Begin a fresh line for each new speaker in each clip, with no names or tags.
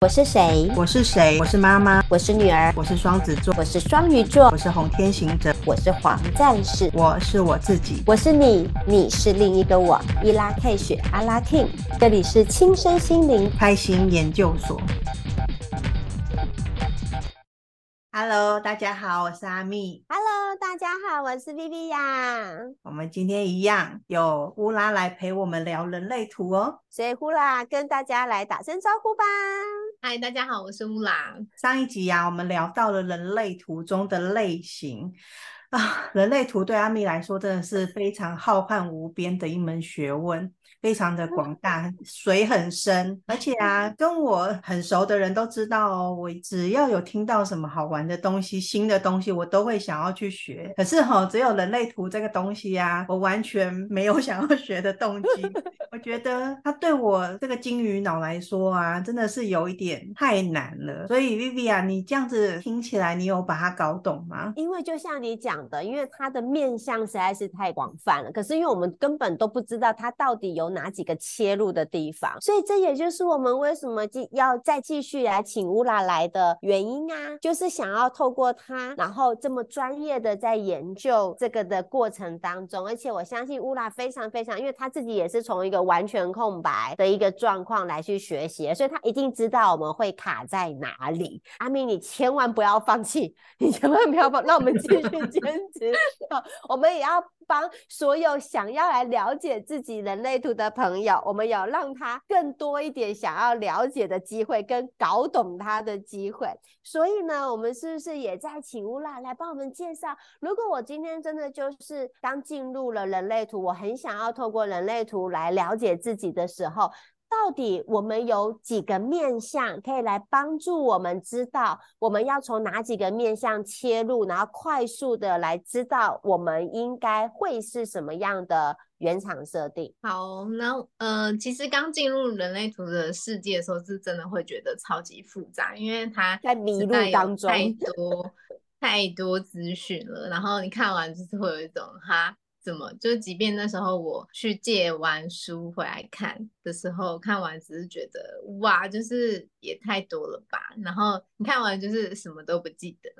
我是谁？
我是谁？我是妈妈。
我是女儿。
我是双子座。
我是双鱼座。
我是红天行者。
我是黄战士。
我是我自己。
我是你，你是另一个我。伊拉 K 雪阿拉 King，这里是亲身心灵
开心研究所。Hello，大家好，我是阿蜜。
Hello，大家好，我是 Viviya。
我们今天一样有乌拉来陪我们聊人类图哦，
所以乌拉跟大家来打声招呼吧。
嗨，大家好，我是乌拉。
上一集呀、啊，我们聊到了人类图中的类型啊，人类图对阿米来说真的是非常浩瀚无边的一门学问。非常的广大，水很深，而且啊，跟我很熟的人都知道哦，我只要有听到什么好玩的东西、新的东西，我都会想要去学。可是哈、哦，只有人类图这个东西呀、啊，我完全 没有想要学的动机。我觉得它对我这个金鱼脑来说啊，真的是有一点太难了。所以 Viviya，你这样子听起来，你有把它搞懂吗？
因为就像你讲的，因为它的面向实在是太广泛了。可是因为我们根本都不知道它到底有。哪几个切入的地方？所以这也就是我们为什么继要再继续来请乌拉来的原因啊，就是想要透过他，然后这么专业的在研究这个的过程当中，而且我相信乌拉非常非常，因为他自己也是从一个完全空白的一个状况来去学习，所以他一定知道我们会卡在哪里。阿明，你千万不要放弃，你千万不要放，那我们继续坚持，我们也要。帮所有想要来了解自己人类图的朋友，我们有让他更多一点想要了解的机会，跟搞懂他的机会。所以呢，我们是不是也在请乌拉来帮我们介绍？如果我今天真的就是刚进入了人类图，我很想要透过人类图来了解自己的时候。到底我们有几个面向可以来帮助我们知道我们要从哪几个面向切入，然后快速的来知道我们应该会是什么样的原厂设定？
好，那呃，其实刚进入人类图的世界的时候，是真的会觉得超级复杂，因为它
在迷路当中
太多太多资讯了，然后你看完就是会有一种哈。怎么？就即便那时候我去借完书回来看的时候，看完只是觉得哇，就是也太多了吧。然后你看完就是什么都不记得。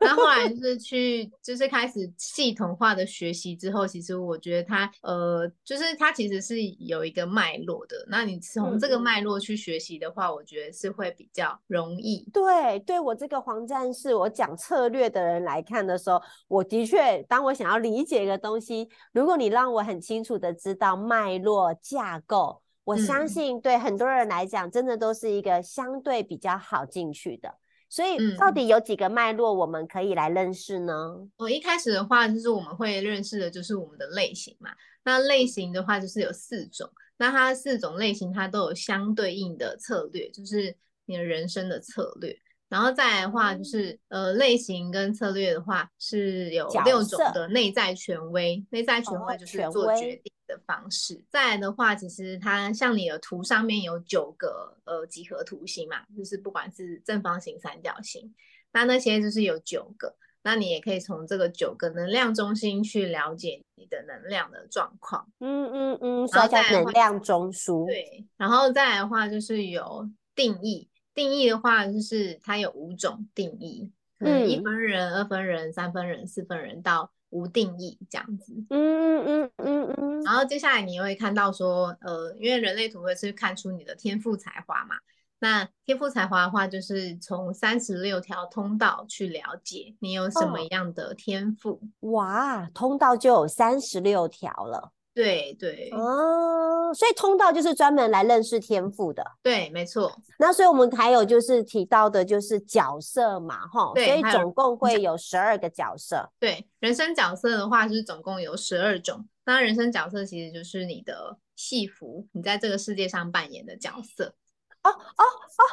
那后来就是去，就是开始系统化的学习之后，其实我觉得它，呃，就是它其实是有一个脉络的。那你从这个脉络去学习的话，嗯、我觉得是会比较容易。
对，对我这个黄战士，我讲策略的人来看的时候，我的确，当我想要理解一个东西，如果你让我很清楚的知道脉络架构，我相信对很多人来讲，真的都是一个相对比较好进去的。所以到底有几个脉络我们可以来认识呢？
我、嗯、一开始的话，就是我们会认识的就是我们的类型嘛。那类型的话，就是有四种。那它四种类型，它都有相对应的策略，就是你的人生的策略。然后再来的话，就是、嗯、呃，类型跟策略的话是有六种的内在权威。内在权威就是做决定的方式。哦、再来的话，其实它像你的图上面有九个呃几何图形嘛，就是不管是正方形、三角形，那那些就是有九个。那你也可以从这个九个能量中心去了解你的能量的状况。嗯嗯嗯，
所以叫能量中枢。
对，然后再来的话就是有定义。定义的话，就是它有五种定义，嗯，一分人、二分人、三分人、四分人到无定义这样子。嗯嗯嗯嗯嗯。然后接下来你会看到说，呃，因为人类图会是看出你的天赋才华嘛，那天赋才华的话，就是从三十六条通道去了解你有什么样的天赋。哦。哇，
通道就有三十六条了。
对对
哦，所以通道就是专门来认识天赋的。
对，没错。
那所以我们还有就是提到的，就是角色嘛，哈。对。所以总共会有十二个角色。
对，人生角色的话，就是总共有十二种。那人生角色其实就是你的戏服，你在这个世界上扮演的角色。
哦哦哦，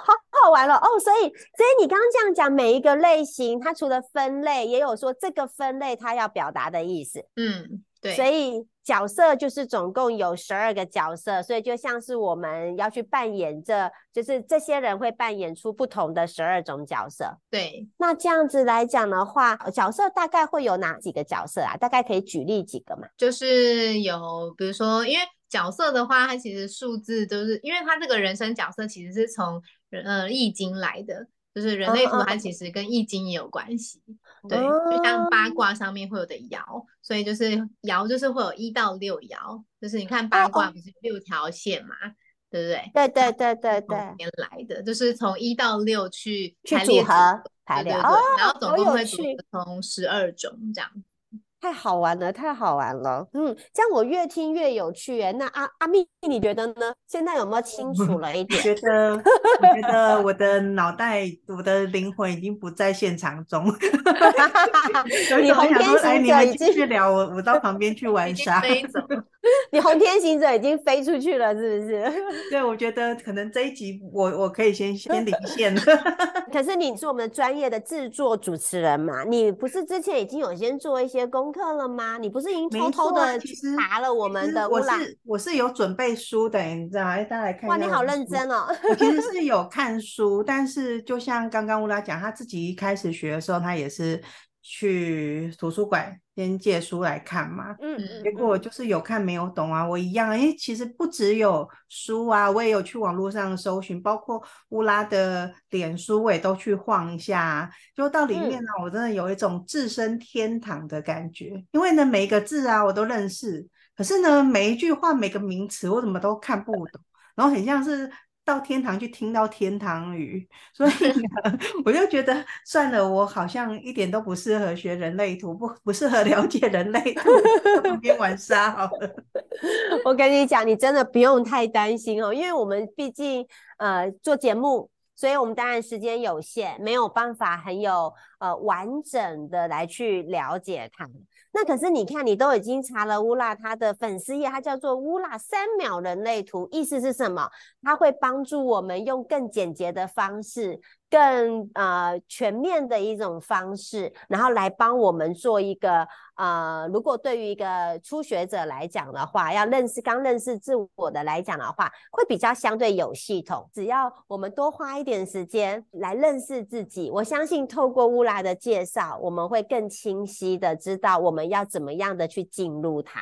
好好玩了哦。所以，所以你刚刚这样讲，每一个类型，它除了分类，也有说这个分类它要表达的意思。嗯。对，所以角色就是总共有十二个角色，所以就像是我们要去扮演这，就是这些人会扮演出不同的十二种角色。
对，
那这样子来讲的话，角色大概会有哪几个角色啊？大概可以举例几个嘛？
就是有，比如说，因为角色的话，它其实数字都是，因为它这个人生角色其实是从。呃易经来的，就是人类图它其实跟易经也有关系。
哦、
对，就像八卦上面会有的爻，所以就是爻就是会有一到六爻，就是你看八卦不是六条线嘛？哦对不对？
对对对对对，
边来的就是从一到六去
去组合排列，
对对对，然后总共会从十二种这样。
太好玩了，太好玩了，嗯，这样我越听越有趣哎。那阿阿蜜，你觉得呢？现在有没有清楚 了一点？
我觉得，我觉得我的脑袋，我的灵魂已经不在现场中。
你红天行者已经
去聊我，我到旁边去玩沙。
你红天行者已经飞出去了，是不是？
对，我觉得可能这一集我我可以先先离线。
可是你是我们专业的制作主持人嘛？你不是之前已经有先做一些功课了吗？你不是已经偷偷的去查了我们的？
我是我是有准备书的，你知道大家来看。
哇，你好认真哦！
我其实是 有看书，但是就像刚刚乌拉讲，他自己一开始学的时候，他也是去图书馆。先借书来看嘛，嗯，结果就是有看没有懂啊，我一样，哎，其实不只有书啊，我也有去网络上搜寻，包括乌拉的脸书，我也都去晃一下啊，就到里面呢，我真的有一种置身天堂的感觉，因为呢，每一个字啊我都认识，可是呢，每一句话每个名词我怎么都看不懂，然后很像是。到天堂去听到天堂语，所以，我就觉得算了，我好像一点都不适合学人类图，不不适合了解人类图，边玩沙好了。
我跟你讲，你真的不用太担心哦，因为我们毕竟呃做节目，所以我们当然时间有限，没有办法很有呃完整的来去了解它。那可是你看，你都已经查了乌拉他的粉丝页，它叫做乌拉三秒人类图，意思是什么？它会帮助我们用更简洁的方式。更呃全面的一种方式，然后来帮我们做一个呃，如果对于一个初学者来讲的话，要认识刚认识自我的来讲的话，会比较相对有系统。只要我们多花一点时间来认识自己，我相信透过乌拉的介绍，我们会更清晰的知道我们要怎么样的去进入它。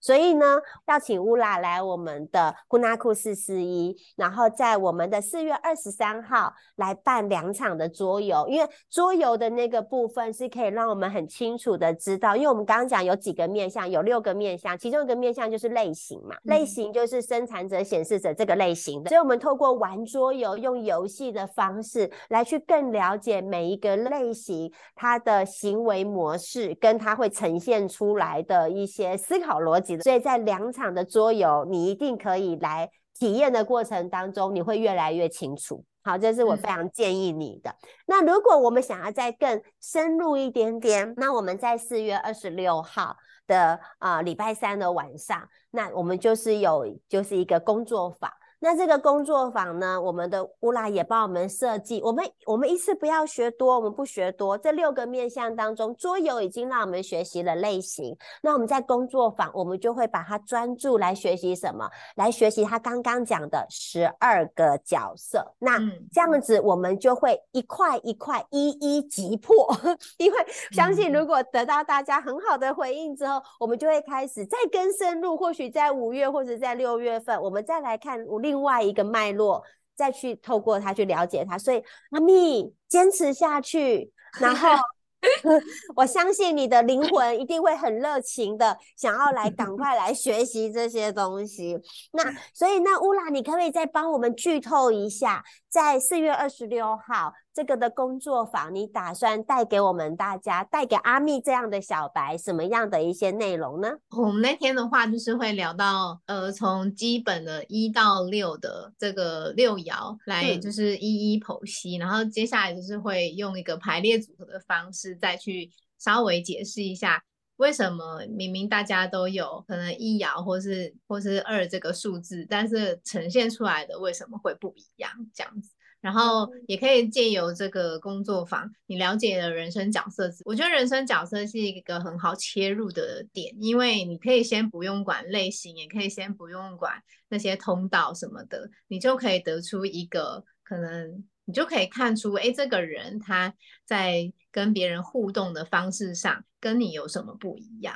所以呢，要请乌拉来我们的库纳库四四一，然后在我们的四月二十三号来办两场的桌游，因为桌游的那个部分是可以让我们很清楚的知道，因为我们刚刚讲有几个面向，有六个面向，其中一个面向就是类型嘛，嗯、类型就是生产者、显示者这个类型的，所以我们透过玩桌游，用游戏的方式来去更了解每一个类型它的行为模式，跟它会呈现出来的一些思考逻辑。所以在两场的桌游，你一定可以来体验的过程当中，你会越来越清楚。好，这是我非常建议你的。嗯、那如果我们想要再更深入一点点，那我们在四月二十六号的啊、呃、礼拜三的晚上，那我们就是有就是一个工作坊。那这个工作坊呢，我们的乌拉也帮我们设计。我们我们一次不要学多，我们不学多。这六个面向当中，桌游已经让我们学习了类型。那我们在工作坊，我们就会把它专注来学习什么？来学习他刚刚讲的十二个角色。那这样子，我们就会一块一块一一击破。因为相信，如果得到大家很好的回应之后，我们就会开始再更深入。或许在五月或者在六月份，我们再来看五六。另外一个脉络，再去透过它去了解它，所以阿蜜坚持下去，然后 我相信你的灵魂一定会很热情的想要来赶快来学习这些东西。那所以那乌拉，你可不可以再帮我们剧透一下，在四月二十六号。这个的工作坊，你打算带给我们大家，带给阿蜜这样的小白什么样的一些内容呢？
我们那天的话，就是会聊到，呃，从基本的一到六的这个六爻来，就是一一剖析，嗯，然后接下来就是会用一个排列组合的方式，再去稍微解释一下，为什么明明大家都有可能一爻或是或是二这个数字，但是呈现出来的为什么会不一样？这样子。然后也可以借由这个工作坊，你了解了人生角色。我觉得人生角色是一个很好切入的点，因为你可以先不用管类型，也可以先不用管那些通道什么的，你就可以得出一个可能，你就可以看出，哎，这个人他在跟别人互动的方式上跟你有什么不一样。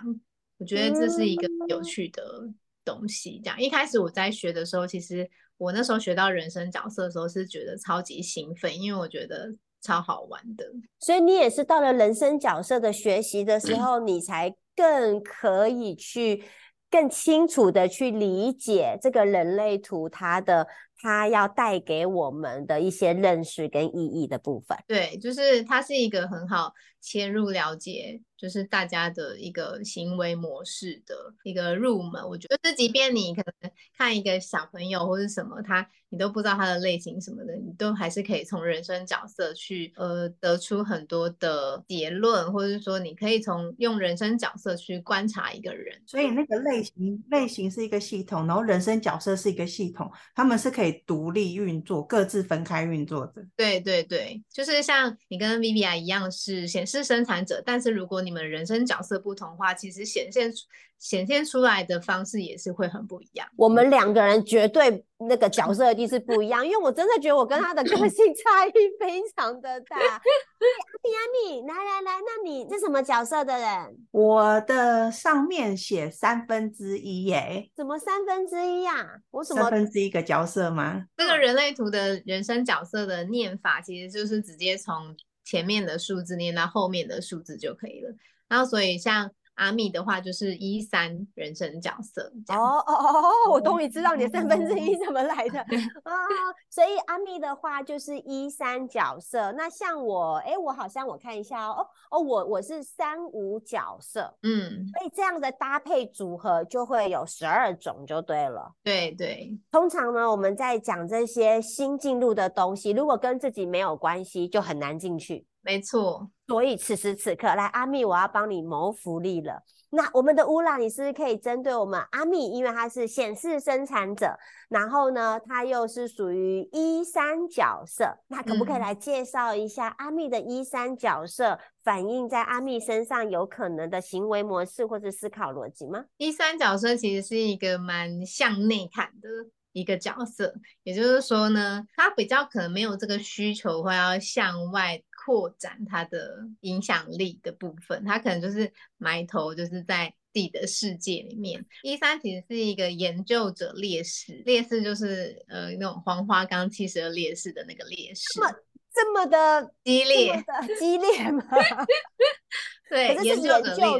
我觉得这是一个有趣的东西。这样，一开始我在学的时候，其实我那时候学到人生角色的时候，是觉得超级兴奋，因为我觉得超好玩的。
所以你也是到了人生角色的学习的时候，你才更可以去更清楚的去理解这个人类图它的。它要带给我们的一些认识跟意义的部分，
对，就是它是一个很好切入了解，就是大家的一个行为模式的一个入门。我觉得，就是即便你可能看一个小朋友或者什么，他你都不知道他的类型什么的，你都还是可以从人生角色去呃得出很多的结论，或者是说你可以从用人生角色去观察一个人。
所以那个类型类型是一个系统，然后人生角色是一个系统，他们是可以。独立运作，各自分开运作的。
对对对，就是像你跟 Viviya 一样是显示生产者，但是如果你们人生角色不同的话，其实显现显现出来的方式也是会很不一样。
我们两个人绝对那个角色一定是不一样，因为我真的觉得我跟他的个性差异非常的大。阿米阿米，来来来，那你是什么角色的人？
我的上面写三分之一耶。
怎么三分之一呀？我什么
三分之一个角色吗？
这个人类图的人生角色的念法，其实就是直接从前面的数字念到后面的数字就可以了。然后所以像。阿密的话就是一三人生角色哦
哦哦，我终于知道你的三分之一怎么来的 啊！所以阿密的话就是一三角色。那像我，哎，我好像我看一下哦哦，我我是三五角色，
嗯，
所以这样的搭配组合就会有十二种就对了。
对对，
通常呢，我们在讲这些新进入的东西，如果跟自己没有关系，就很难进去。
没错，
所以此时此刻，来阿密，我要帮你谋福利了。那我们的乌拉，你是不是可以针对我们阿密，因为他是显示生产者，然后呢，他又是属于一三角色，那可不可以来介绍一下阿密的一三角色，反映在阿密身上有可能的行为模式或者思考逻辑吗？
一三角色其实是一个蛮向内看的一个角色，也就是说呢，他比较可能没有这个需求，或要向外。扩展他的影响力的部分，他可能就是埋头就是在自己的世界里面。一三其实是一个研究者劣势，劣势就是呃那种黄花岗七十二劣势的那个劣势，
这么这么的
激烈
激烈吗？
对，
是研究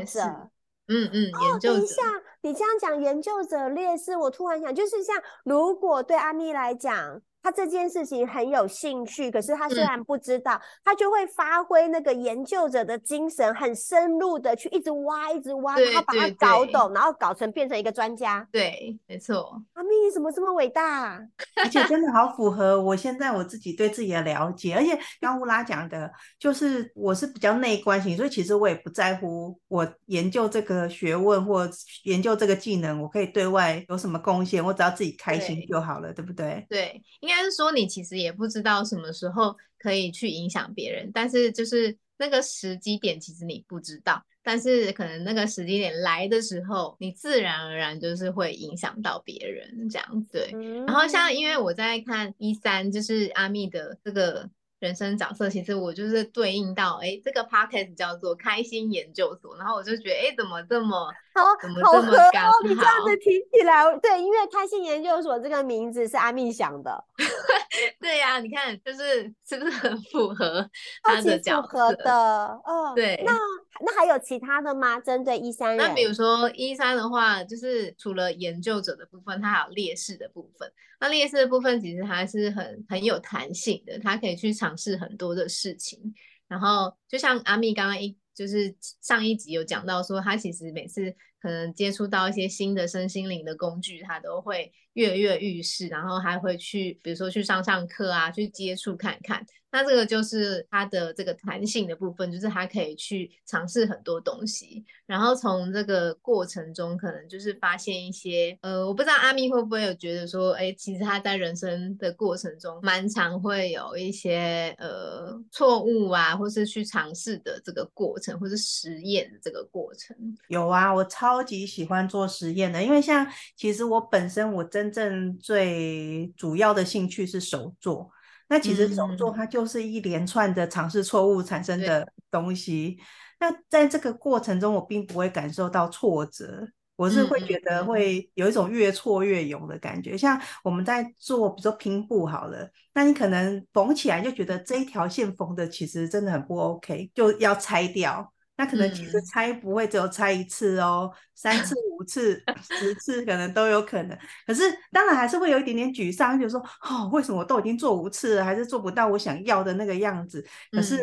者，
嗯嗯，研究者。
等一下，你这样讲研究者劣势，我突然想，就是像如果对阿咪来讲。他这件事情很有兴趣，可是他虽然不知道，嗯、他就会发挥那个研究者的精神，很深入的去一直挖，一直挖，然后把它搞懂，然后搞成变成一个专家。
对，没错。
阿咪，你怎么这么伟大？
而且真的好符合我现在我自己对自己的了解。而且刚乌拉讲的，就是我是比较内观型，所以其实我也不在乎我研究这个学问或研究这个技能，我可以对外有什么贡献，我只要自己开心就好了，对，对不对？
对，应该。应该是说，你其实也不知道什么时候可以去影响别人，但是就是那个时机点，其实你不知道。但是可能那个时机点来的时候，你自然而然就是会影响到别人这样子。对，然后像因为我在看一三，就是阿密的这个。人生角色，其实我就是对应到，哎，这个 podcast 叫做开心研究所，然后我就觉得，哎，怎么这么
好，
怎么这么刚好？
好你这样子提起来，对，因为开心研究所这个名字是阿密想的。
对呀、啊，你看，就是是不是很符合 他的角色？符合
的，哦，对。那那还有其他的吗？针对一三人？
那比如说一三的话，就是除了研究者的部分，它还有劣势的部分。那劣势的部分其实还是很很有弹性的，它可以去尝是很多的事情。然后就像阿密刚刚一就是上一集有讲到说，他其实每次可能接触到一些新的身心灵的工具，他都会跃跃欲试，然后还会去比如说去上上课啊，去接触看看。那这个就是它的这个弹性的部分，就是他可以去尝试很多东西，然后从这个过程中，可能就是发现一些，呃，我不知道阿密会不会有觉得说，哎，其实他在人生的过程中，蛮常会有一些呃错误啊，或是去尝试的这个过程，或是实验的这个过程。
有啊，我超级喜欢做实验的，因为像其实我本身我真正最主要的兴趣是手作。那其实手作它就是一连串的尝试错误产生的东西。那在这个过程中，我并不会感受到挫折，我是会觉得会有一种越挫越勇的感觉。嗯嗯嗯，像我们在做，比如说拼布好了，那你可能缝起来就觉得这一条线缝的其实真的很不 OK，就要拆掉。那可能其实拆不会只有拆一次哦，嗯、三次、五次、十次可能都有可能。可是当然还是会有一点点沮丧，就是说哦，为什么我都已经做五次了，还是做不到我想要的那个样子？可是。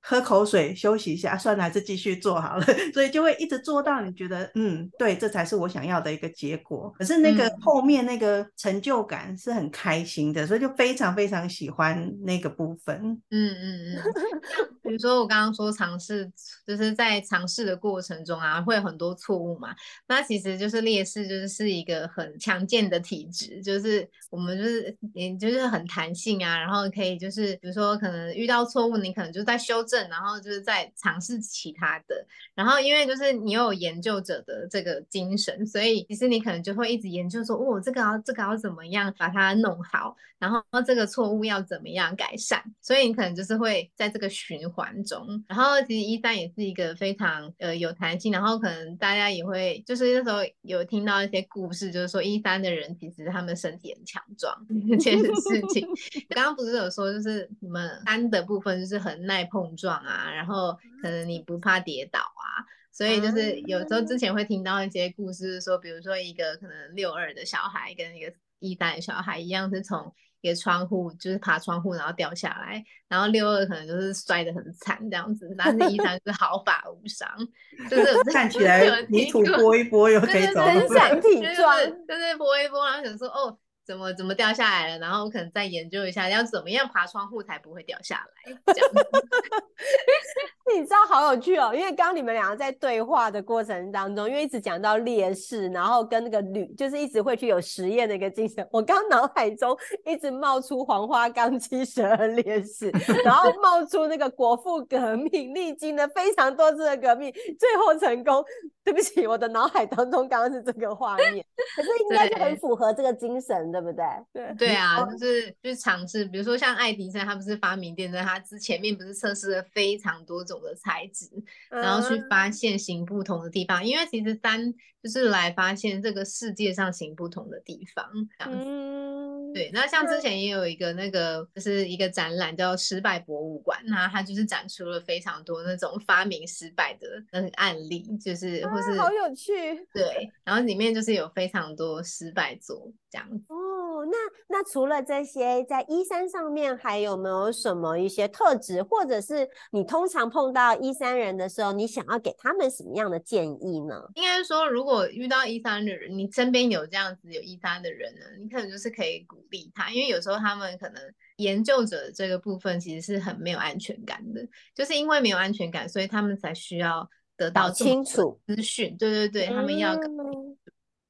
嗯喝口水，休息一下，算了，还是继续做好了。所以就会一直做到你觉得，嗯，对，这才是我想要的一个结果。可是那个后面那个成就感是很开心的，嗯、所以就非常非常喜欢那个部分。
嗯嗯嗯。比如说我刚刚说尝试，就是在尝试的过程中啊，会有很多错误嘛。那其实就是劣势，就是是一个很强健的体质，就是我们就是也就是很弹性啊，然后可以就是比如说可能遇到错误，你可能就在修正。然后就是在尝试其他的，然后因为就是你有研究者的这个精神，所以其实你可能就会一直研究说，哦，这个要这个要怎么样把它弄好，然后这个错误要怎么样改善，所以你可能就是会在这个循环中。然后其实一三也是一个非常呃有弹性，然后可能大家也会就是那时候有听到一些故事，就是说一三的人其实他们身体很强壮 这件事情。刚刚不是有说就是你们三的部分就是很耐碰撞。啊，然后可能你不怕跌倒啊，所以就是有时候之前会听到一些故事，说比如说一个可能六二的小孩跟一个一代的小孩一样，是从一个窗户就是爬窗户然后掉下来，然后六二可能就是摔得很惨这样子，但是一三是毫发无伤，就是
看起来泥土拨一拨又可以走，
很想体壮，
就是拨一拨，然后想说哦。怎么怎么掉下来了？然后我可能再研究一下，要怎么样爬窗户才不会掉下来？
你知道好有趣哦，因为刚刚你们两个在对话的过程当中，因为一直讲到烈士，然后跟那个旅，就是一直会去有实验的一个精神。我刚脑海中一直冒出黄花岗七十二烈士，然后冒出那个国父革命，历经了非常多次的革命，最后成功。对不起，我的脑海当中刚刚是这个画面，可是应该就很符合这个精神，对，对不对？
对对啊，就是就是尝试，比如说像爱迪生，他不是发明电灯，他之前面不是测试了非常多种的材质，然后去发现行不同的地方，嗯、因为其实三就是来发现这个世界上行不同的地方，这样子。嗯、对，那像之前也有一个那个就是一个展览叫失败博物馆，那它就是展出了非常多那种发明失败的那个案例，就是。
啊、好有趣，
对，然后里面就是有非常多失败作这样子。
哦，那那除了这些，在一三上面还有没有什么一些特质，或者是你通常碰到一三人的时候，你想要给他们什么样的建议呢？
应该说，如果遇到一三的人，你身边有这样子有一三的人呢，你可能就是可以鼓励他，因为有时候他们可能研究者这个部分其实是很没有安全感的，就是因为没有安全感，所以他们才需要。得到清楚资讯，对对对，他们要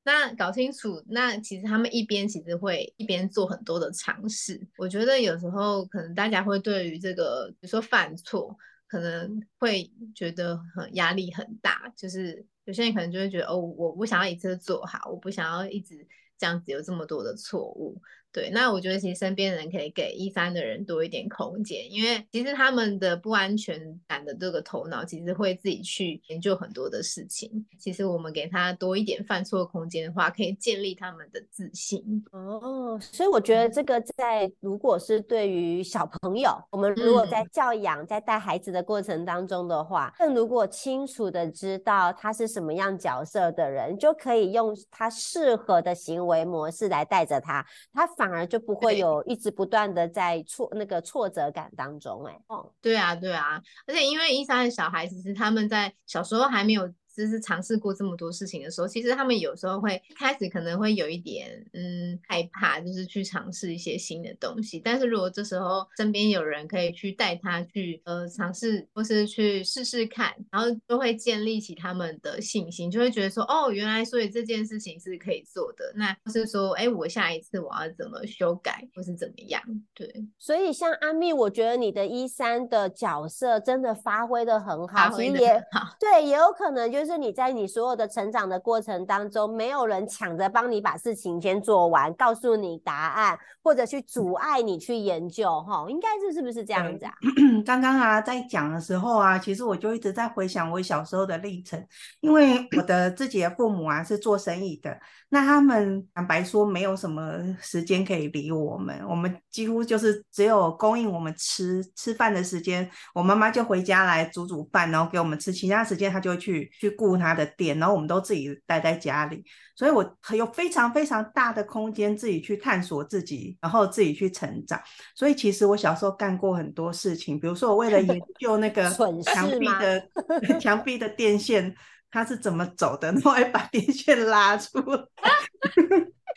那搞清楚，那其实他们一边其实会一边做很多的尝试。我觉得有时候可能大家会对于这个，比如说犯错，可能会觉得很压力很大。就是有些人可能就会觉得，哦，我不想要一次做好，我不想要一直这样子有这么多的错误。对，那我觉得其实身边的人可以给一三的人多一点空间，因为其实他们的不安全感的这个头脑，其实会自己去研究很多的事情。其实我们给他多一点犯错空间的话，可以建立他们的自信。
哦，所以我觉得这个在如果是对于小朋友，我们如果在教养、在带孩子的过程当中的话，更、嗯、如果清楚的知道他是什么样角色的人，就可以用他适合的行为模式来带着他，他。反而就不会有一直不断的在挫那个挫折感当中，欸，哎，哦，
对啊，对啊，而且因为一三的小孩，其实他们在小时候还没有。就是尝试过这么多事情的时候，其实他们有时候会开始可能会有一点嗯害怕，就是去尝试一些新的东西。但是如果这时候身边有人可以去带他去呃尝试，或是去试试看，然后就会建立起他们的信心，就会觉得说哦，原来所以这件事情是可以做的。那就是说，哎，我下一次我要怎么修改，或是怎么样？对。
所以像阿蜜，我觉得你的一三的角色真的发挥的很好。其实也对，也有可能就是。是你在你所有的成长的过程当中，没有人抢着帮你把事情先做完，告诉你答案，或者去阻碍你去研究，哈，应该是是不是这样子啊？
刚刚啊，在讲的时候啊，其实我就一直在回想我小时候的历程，因为我的自己的父母啊是做生意的，那他们坦白说没有什么时间可以理我们，我们几乎就是只有供应我们吃吃饭的时间，我妈妈就回家来煮煮饭，然后给我们吃，其他时间她就会去去顾他的店，然后我们都自己待在家里，所以我有非常非常大的空间自己去探索自己，然后自己去成长。所以其实我小时候干过很多事情，比如说我为了研 究那个墙壁的 墙壁的电线它是怎么走的，然后还把电线拉出来。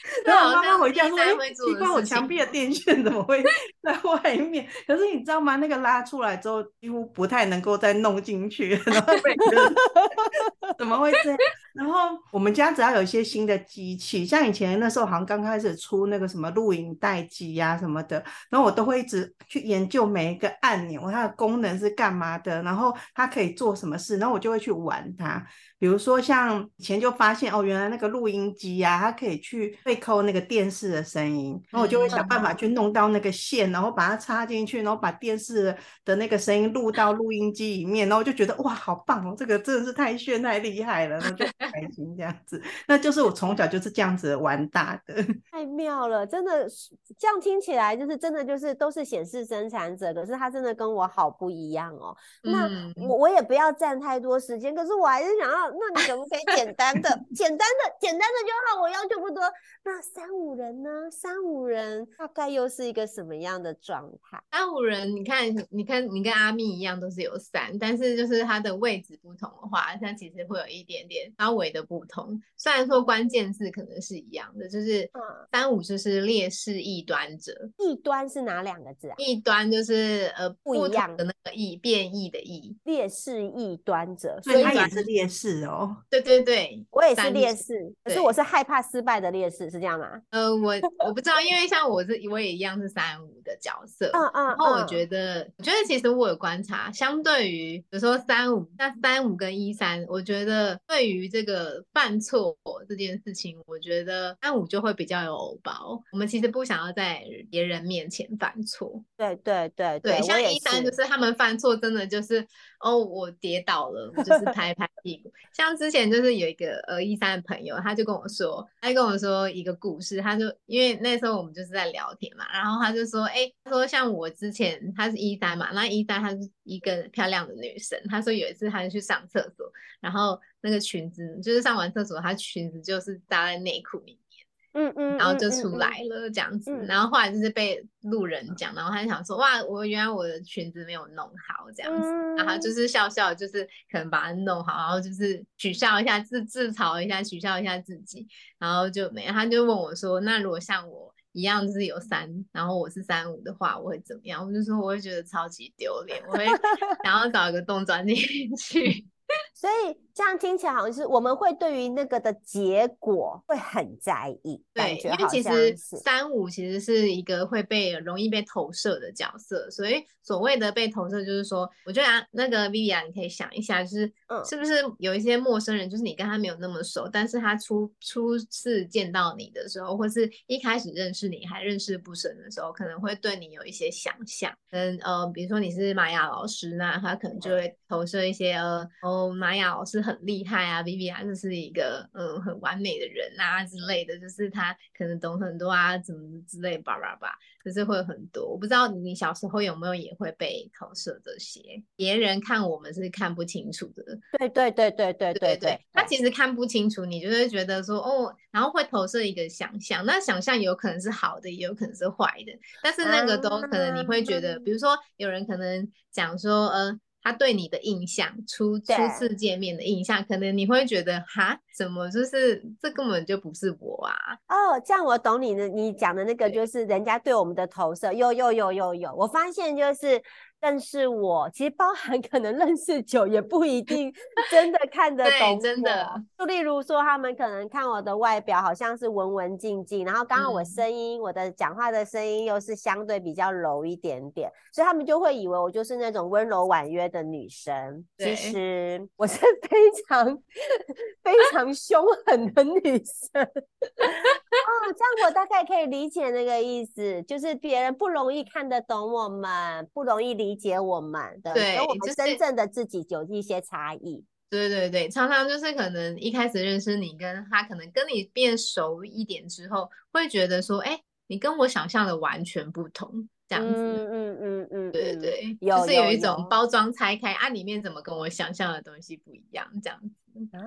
然后我妈妈回家说：“哎，奇怪，我墙壁的 电线怎么会在外面？可是你知道吗？那个拉出来之后，几乎不太能够再弄进去。然后 怎么会这样？然后我们家只要有一些新的机器，像以前那时候好像刚开始出那个什么录影带机呀什么的，然后我都会一直去研究每一个按钮，它的功能是干嘛的，然后它可以做什么事，然后我就会去玩它。比如说像以前就发现哦，原来那个录音机呀，它可以去。会抠那个电视的声音，然后我就会想办法去弄到那个线，嗯、然后把它插进去，然后把电视的那个声音录到录音机里面，然后我就觉得哇，好棒哦，这个真的是太炫太厉害了，然后就很开心这样子。那就是我从小就是这样子玩大的，
太妙了，真的这样听起来就是真的就是都是显示生产者，可是他真的跟我好不一样哦。嗯、那我我也不要占太多时间，可是我还是想要，那你可不可以简单的、简单的、简单的就好，我要求不多。那三五人呢？三五人大概又是一个什么样的状态？
三五人，你看，你看，你跟阿密一样，都是有三，但是就是它的位置不同的话，它其实会有一点点稍微的不同。虽然说关键字可能是一样的，就是三五就是劣势异端者。
异端是哪两个字啊？
异端就是呃不一样的那个异，变异的异。
劣势异端者，
所以他也是劣势哦。
对对对，
我也是劣势，可是我是害怕失败的劣势。是这样吗？
呃，我我不知道，因为像我是我也一样是三五的角色，嗯嗯，然后我觉得，我觉得其实我有观察，相对于比如说三五，那三五跟一三，我觉得对于这个犯错这件事情，我觉得三五就会比较有偶包。我们其实不想要在别人面前犯错，
对对对对，
对，像一三就是他们犯错，真的就是哦，我跌倒了，我就是拍拍屁股。像之前就是有一个呃一三的朋友，他就跟我说，他就跟我说。一个故事，他就因为那时候我们就是在聊天嘛，然后他就说，哎、他说像我之前他是一三嘛，那一三她是一个漂亮的女生，他说有一次他就去上厕所，然后那个裙子就是上完厕所，她裙子就是搭在内裤里面。嗯嗯，然后就出来了这样子，然后后来就是被路人讲，然后他就想说，哇，我原来我的裙子没有弄好这样子，然后就是笑笑，就是可能把它弄好，然后就是取笑一下自自嘲一下，取笑一下自己，然后就没，他就问我说，那如果像我一样就是有三，然后我是三五的话，我会怎么样？我就说我会觉得超级丢脸，我会想要找一个洞钻进去。
所以这样听起来好像是我们会对于那个的结果会很在意，
对，因为其实三五其实是一个会被容易被投射的角色，所以所谓的被投射就是说，我觉得啊，那个 Viviya 你可以想一下，就是是不是有一些陌生人，就是你跟他没有那么熟，但是他初初次见到你的时候，或是一开始认识你还认识不深的时候，可能会对你有一些想象，嗯呃，比如说你是玛雅老师，那他可能就会投射一些呃哦玛雅老师很厉害啊，Viviya 就是一个嗯很完美的人啊之类的，就是他可能懂很多啊，怎么之类吧吧吧，就是会很多。我不知道你小时候有没有也会被投射这些，别人看我们是看不清楚的。
对对对对对对对，
他其实看不清楚，你就会觉得说哦，然后会投射一个想象，那想象有可能是好的，也有可能是坏的，但是那个都可能你会觉得，比如说有人可能讲说呃。他对你的印象，初初次见面的印象，可能你会觉得哈，怎么就是这根本就不是我啊？
哦，这样我懂你的，你讲的那个就是人家对我们的投射。有有有有有，我发现就是。但是我其实包含可能认识久也不一定真的看得懂，
真的。
就例如说，他们可能看我的外表好像是文文静静，然后刚刚我声音，嗯、我的讲话的声音又是相对比较柔一点点，所以他们就会以为我就是那种温柔婉约的女生，
对
其实我是非常非常凶狠的女生。哦，这样我大概可以理解那个意思，就是别人不容易看得懂我们，不容易理解我们的，
对，
跟我们真正的自己有一些差异。
对对对，常常就是可能一开始认识你，跟他可能跟你变熟一点之后，会觉得说，哎，你跟我想象的完全不同，这样子。
嗯嗯嗯嗯，
对对，
有
就是有一种包装拆开啊，里面怎么跟我想象的东西不一样，这样子。
啊，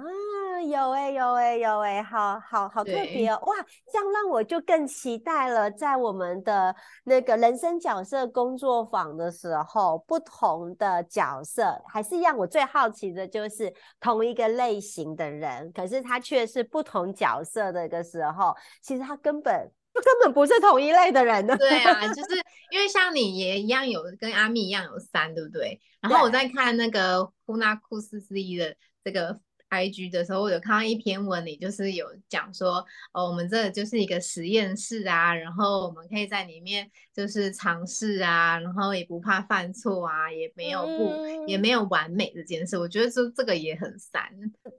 有哎、欸，有哎、欸，有哎、欸，好好好特别哦！哇，这样让我就更期待了，在我们的那个人生角色工作坊的时候，不同的角色还是一样。我最好奇的就是同一个类型的人，可是他却是不同角色的一个时候，其实他根本就 根本不是同一类的人呢。
对啊，就 是因为像你也一样有跟阿密一样有三，对不对？然后我在看那个呼纳库斯斯一的这个。IG 的时候，我有看到一篇文，里就是有讲说，哦，我们这就是一个实验室啊，然后我们可以在里面就是尝试啊，然后也不怕犯错啊，也没有不、嗯、也没有完美这件事，我觉得这这个也很散。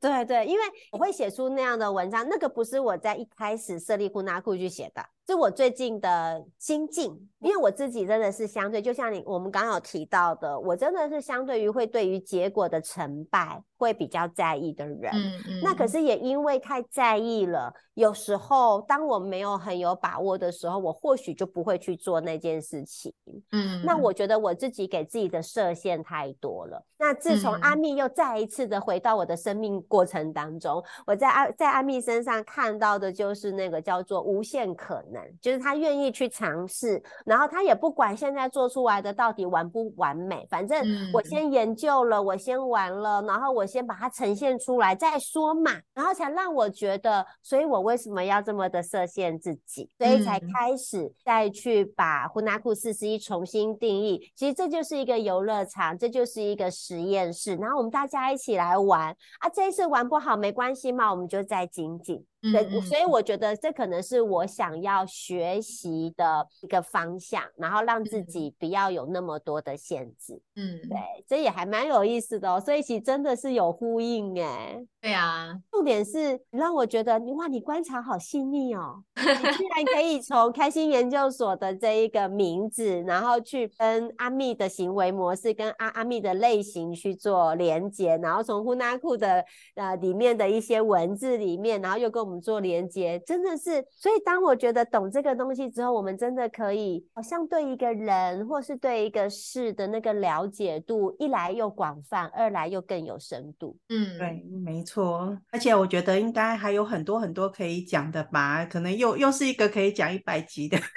对对，因为我会写出那样的文章，那个不是我在一开始设立库纳库去写的。是我最近的心境，因为我自己真的是相对，就像你我们刚刚有提到的，我真的是相对于会对于结果的成败会比较在意的人。嗯嗯。那可是也因为太在意了，有时候当我没有很有把握的时候，我或许就不会去做那件事情。嗯。那我觉得我自己给自己的设限太多了。那自从阿密又再一次的回到我的生命过程当中，我在阿在阿密身上看到的就是那个叫做无限可能。就是他愿意去尝试，然后他也不管现在做出来的到底完不完美，反正我先研究了，我先玩了，然后我先把它呈现出来再说嘛，然后才让我觉得，所以我为什么要这么的设限自己，所以才开始再去把呼纳库四十一重新定义。其实这就是一个游乐场，这就是一个实验室，然后我们大家一起来玩啊，这一次玩不好没关系嘛，我们就再精进。对，所以我觉得这可能是我想要学习的一个方向，然后让自己不要有那么多的限制。嗯，对，这也还蛮有意思的哦。所以其实真的是有呼应哎。
对啊，
重点是让我觉得哇，你观察好细腻哦，你居然可以从开心研究所的这一个名字，然后去跟阿密的行为模式、跟阿阿密的类型去做连接，然后从呼纳库的呃里面的一些文字里面，然后又跟我们。做连接真的是，所以当我觉得懂这个东西之后，我们真的可以好像对一个人或是对一个事的那个了解度，一来又广泛，二来又更有深度。
嗯，对，没错。而且我觉得应该还有很多很多可以讲的吧，可能又又是一个可以讲一百集的。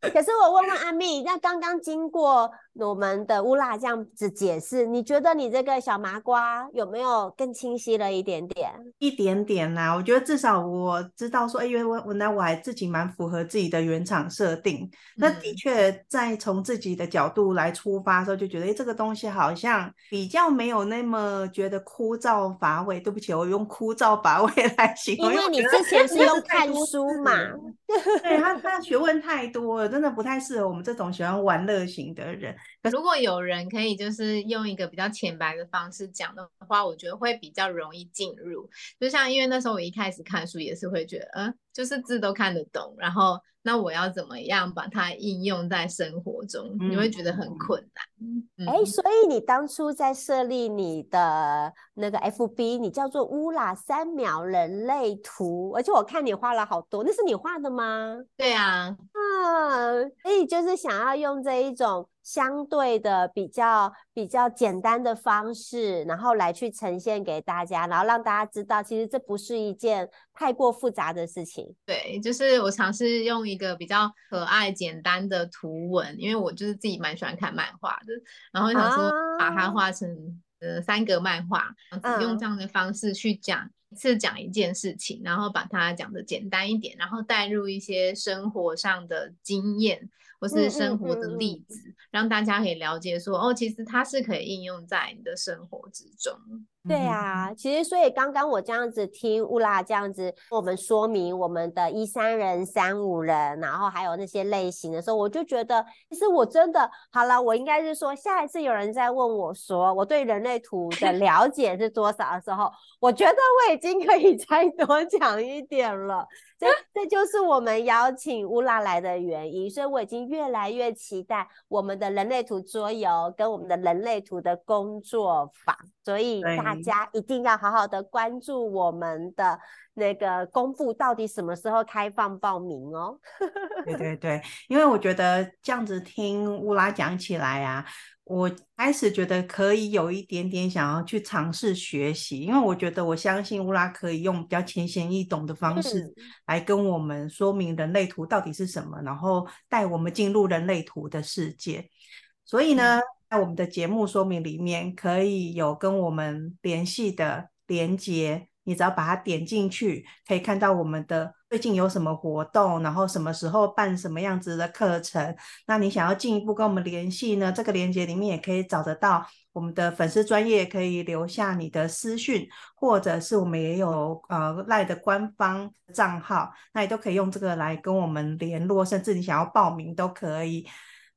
可是我问问阿密，那刚刚经过我们的乌拉这样子解释，你觉得你这个小麻瓜有没有更清晰了一点点？
一点点啦，我觉得至少我知道说，哎，原来我我那我还自己蛮符合自己的原厂设定。嗯、那的确在从自己的角度来出发的时候，就觉得哎，这个东西好像比较没有那么觉得枯燥乏味。对不起，我用枯燥乏味来 形容，
因为你之前是用看书嘛。
对他，他学问太多了。真的不太适合我们这种喜欢玩乐型的人。
如果有人可以就是用一个比较浅白的方式讲的话，我觉得会比较容易进入。就像因为那时候我一开始看书也是会觉得，嗯，就是字都看得懂，然后那我要怎么样把它应用在生活中，你会觉得很困难。
哎、嗯欸，所以你当初在设立你的那个 FB，你叫做乌拉三秒人类图，而且我看你画了好多，那是你画的吗？
对啊，
啊，所以就是想要用这一种。相对的比较比较简单的方式，然后来去呈现给大家，然后让大家知道，其实这不是一件太过复杂的事情。
对，就是我尝试用一个比较可爱简单的图文，因为我就是自己蛮喜欢看漫画的，然后想说把它画成、啊、呃三格漫画，用这样的方式去讲，一次讲一件事情，然后把它讲的简单一点，然后带入一些生活上的经验。或是生活的例子，嗯嗯嗯嗯，让大家可以了解说，哦，其实它是可以应用在你的生活之中。
对啊，其实所以刚刚我这样子听乌拉这样子我们说明我们的一三人、三五人，然后还有那些类型的时候，我就觉得其实我真的好了，我应该是说下一次有人再问我说我对人类图的 了解是多少的时候，我觉得我已经可以 再多讲一点了。这这就是我们邀请乌拉来的原因，所以我已经越来越期待我们的人类图桌游跟我们的人类图的工作坊，所以大家一定要好好的关注我们的那个公布到底什么时候开放报名哦。
对对对，因为我觉得这样子听乌拉讲起来啊。我开始觉得可以有一点点想要去尝试学习，因为我觉得我相信乌拉可以用比较浅显易懂的方式来跟我们说明人类图到底是什么，然后带我们进入人类图的世界。所以呢，在我们的节目说明里面可以有跟我们联系的连接。你只要把它点进去，可以看到我们的最近有什么活动，然后什么时候办什么样子的课程。那你想要进一步跟我们联系呢？这个连接里面也可以找得到我们的粉丝专业，可以留下你的私讯，或者是我们也有呃赖的官方账号，那你都可以用这个来跟我们联络，甚至你想要报名都可以。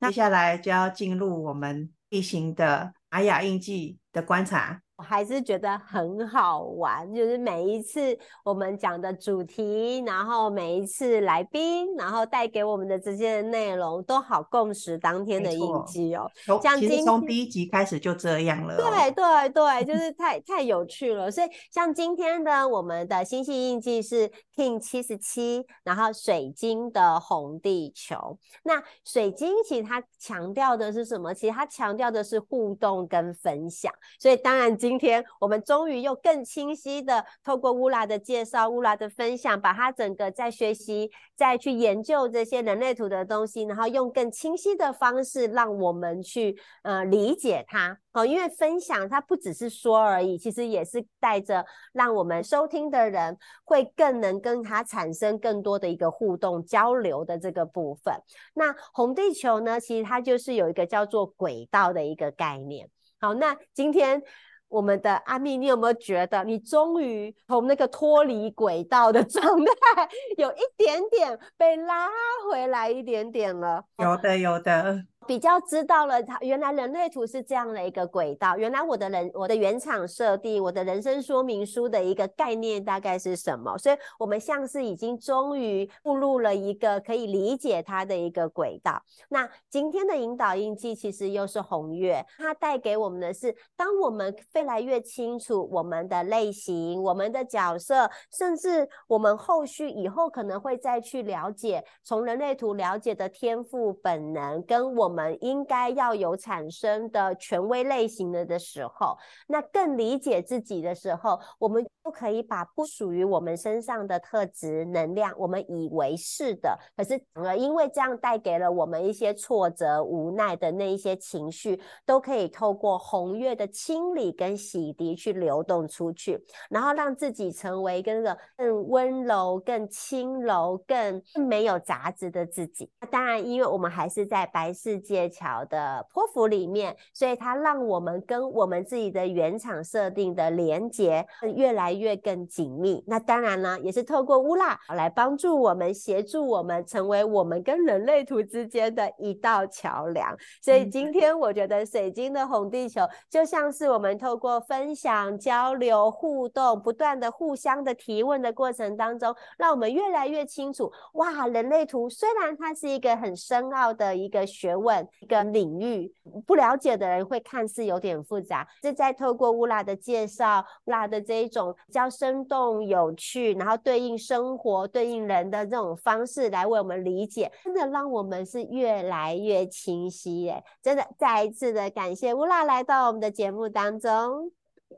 那接下来就要进入我们例行的玛雅印记的观察。
我还是觉得很好玩，就是每一次我们讲的主题，然后每一次来宾，然后带给我们的这些内容，都好共识当天的印记哦。
像其实从第一集开始就这样了哦。
对对对，就是太太有趣了。所以像今天的我们的星系印记是 King 七十七，然后水晶的红地球。那水晶其实它强调的是什么？其实它强调的是互动跟分享。所以当然。今天我们终于又更清晰的透过乌拉的介绍、乌拉的分享，把它整个在学习、再去研究这些人类图的东西，然后用更清晰的方式让我们去呃理解它。哦，因为分享它不只是说而已，其实也是带着让我们收听的人会更能跟它产生更多的一个互动交流的这个部分。那红地球呢，其实它就是有一个叫做轨道的一个概念。好，那今天。我们的阿蜜，你有没有觉得你终于从那个脱离轨道的状态，有一点点被拉回来一点点了？
有的，有的。
比较知道了，它原来人类图是这样的一个轨道。原来我的人，我的原厂设定，我的人生说明书的一个概念大概是什么？所以，我们像是已经终于步入了一个可以理解它的一个轨道。那今天的引导印记其实又是红月，它带给我们的是，当我们越来越清楚我们的类型、我们的角色，甚至我们后续以后可能会再去了解，从人类图了解的天赋本能跟我们。我们应该要有产生的权威类型的的时候，那更理解自己的时候，我们就可以把不属于我们身上的特质能量，我们以为是的，可是呃，因为这样带给了我们一些挫折、无奈的那一些情绪，都可以透过红月的清理跟洗涤去流动出去，然后让自己成为一个更温柔、更轻柔、更没有杂质的自己。那当然，因为我们还是在白世界桥的波符里面，所以它让我们跟我们自己的原厂设定的连接越来越更紧密。那当然呢，也是透过乌拉来帮助我们、协助我们，成为我们跟人类图之间的一道桥梁。所以今天我觉得水晶的红地球就像是我们透过分享、交流、互动，不断的互相的提问的过程当中，让我们越来越清楚。哇，人类图虽然它是一个很深奥的一个学问。一个领域不了解的人会看似有点复杂，是在透过乌拉的介绍，乌拉的这一种比较生动有趣，然后对应生活、对应人的这种方式来为我们理解，真的让我们是越来越清晰耶！真的再一次的感谢乌拉来到我们的节目当中。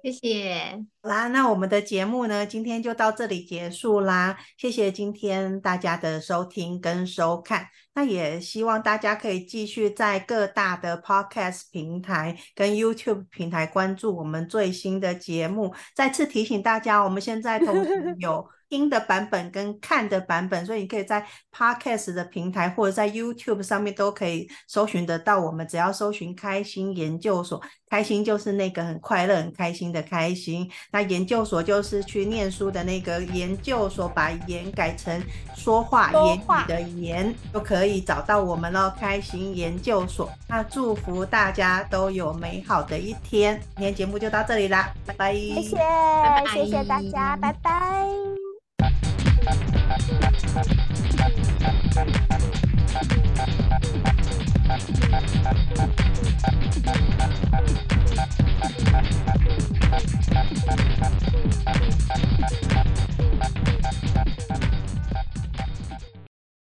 谢谢。
好啦，那我们的节目呢，今天就到这里结束啦。谢谢今天大家的收听跟收看。那也希望大家可以继续在各大的 Podcast 平台跟 YouTube 平台关注我们最新的节目。再次提醒大家，我们现在同时 有听的版本跟看的版本，所以你可以在 Podcast 的平台或者在 YouTube 上面都可以搜寻得到我们。只要搜寻“开心研究所”，开心就是那个很快乐、很开心的开心。那研究所就是去念书的那个研究所，把“言”改成说话言语的“言”，就可以找到我们喽。开心研究所，那祝福大家都有美好的一天。今天节目就到这里啦，拜拜。
谢谢，拜拜谢谢大家，拜拜。Thank you.